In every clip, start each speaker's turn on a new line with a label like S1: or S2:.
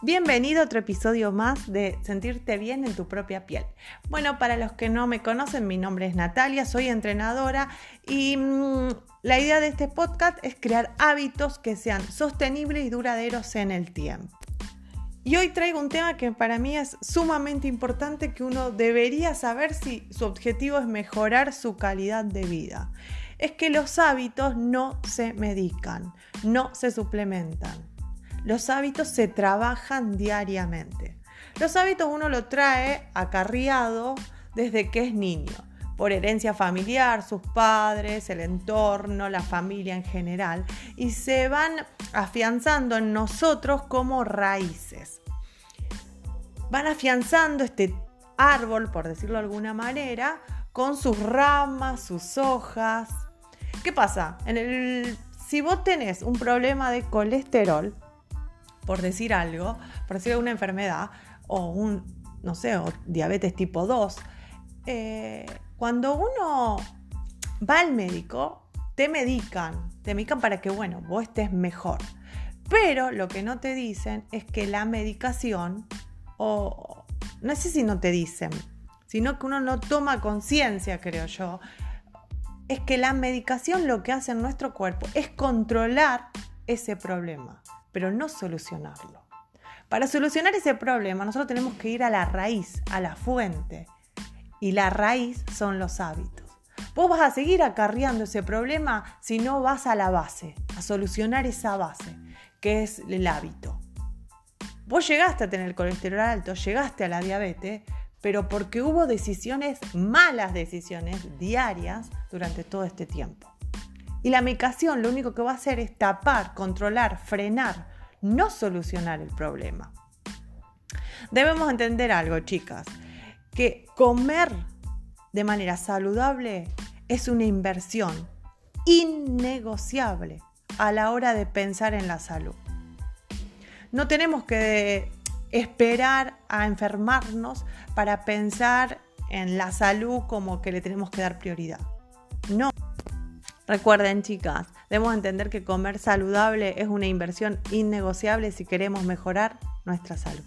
S1: Bienvenido a otro episodio más de Sentirte bien en tu propia piel. Bueno, para los que no me conocen, mi nombre es Natalia, soy entrenadora y mm, la idea de este podcast es crear hábitos que sean sostenibles y duraderos en el tiempo. Y hoy traigo un tema que para mí es sumamente importante que uno debería saber si su objetivo es mejorar su calidad de vida. Es que los hábitos no se medican, no se suplementan los hábitos se trabajan diariamente. Los hábitos uno lo trae acarriado desde que es niño, por herencia familiar, sus padres, el entorno, la familia en general, y se van afianzando en nosotros como raíces. Van afianzando este árbol, por decirlo de alguna manera, con sus ramas, sus hojas. ¿Qué pasa? En el, si vos tenés un problema de colesterol, por decir algo, por decir una enfermedad o un, no sé, diabetes tipo 2, eh, cuando uno va al médico, te medican, te medican para que, bueno, vos estés mejor. Pero lo que no te dicen es que la medicación, o no sé si no te dicen, sino que uno no toma conciencia, creo yo, es que la medicación lo que hace en nuestro cuerpo es controlar ese problema pero no solucionarlo. Para solucionar ese problema, nosotros tenemos que ir a la raíz, a la fuente. Y la raíz son los hábitos. Vos vas a seguir acarreando ese problema si no vas a la base, a solucionar esa base, que es el hábito. Vos llegaste a tener colesterol alto, llegaste a la diabetes, pero porque hubo decisiones, malas decisiones diarias durante todo este tiempo. Y la medicación lo único que va a hacer es tapar, controlar, frenar, no solucionar el problema. Debemos entender algo, chicas, que comer de manera saludable es una inversión innegociable a la hora de pensar en la salud. No tenemos que esperar a enfermarnos para pensar en la salud como que le tenemos que dar prioridad. Recuerden, chicas, debemos entender que comer saludable es una inversión innegociable si queremos mejorar nuestra salud.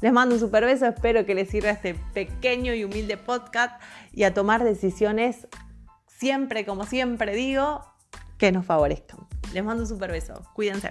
S1: Les mando un super beso, espero que les sirva este pequeño y humilde podcast y a tomar decisiones siempre, como siempre digo, que nos favorezcan. Les mando un super beso, cuídense.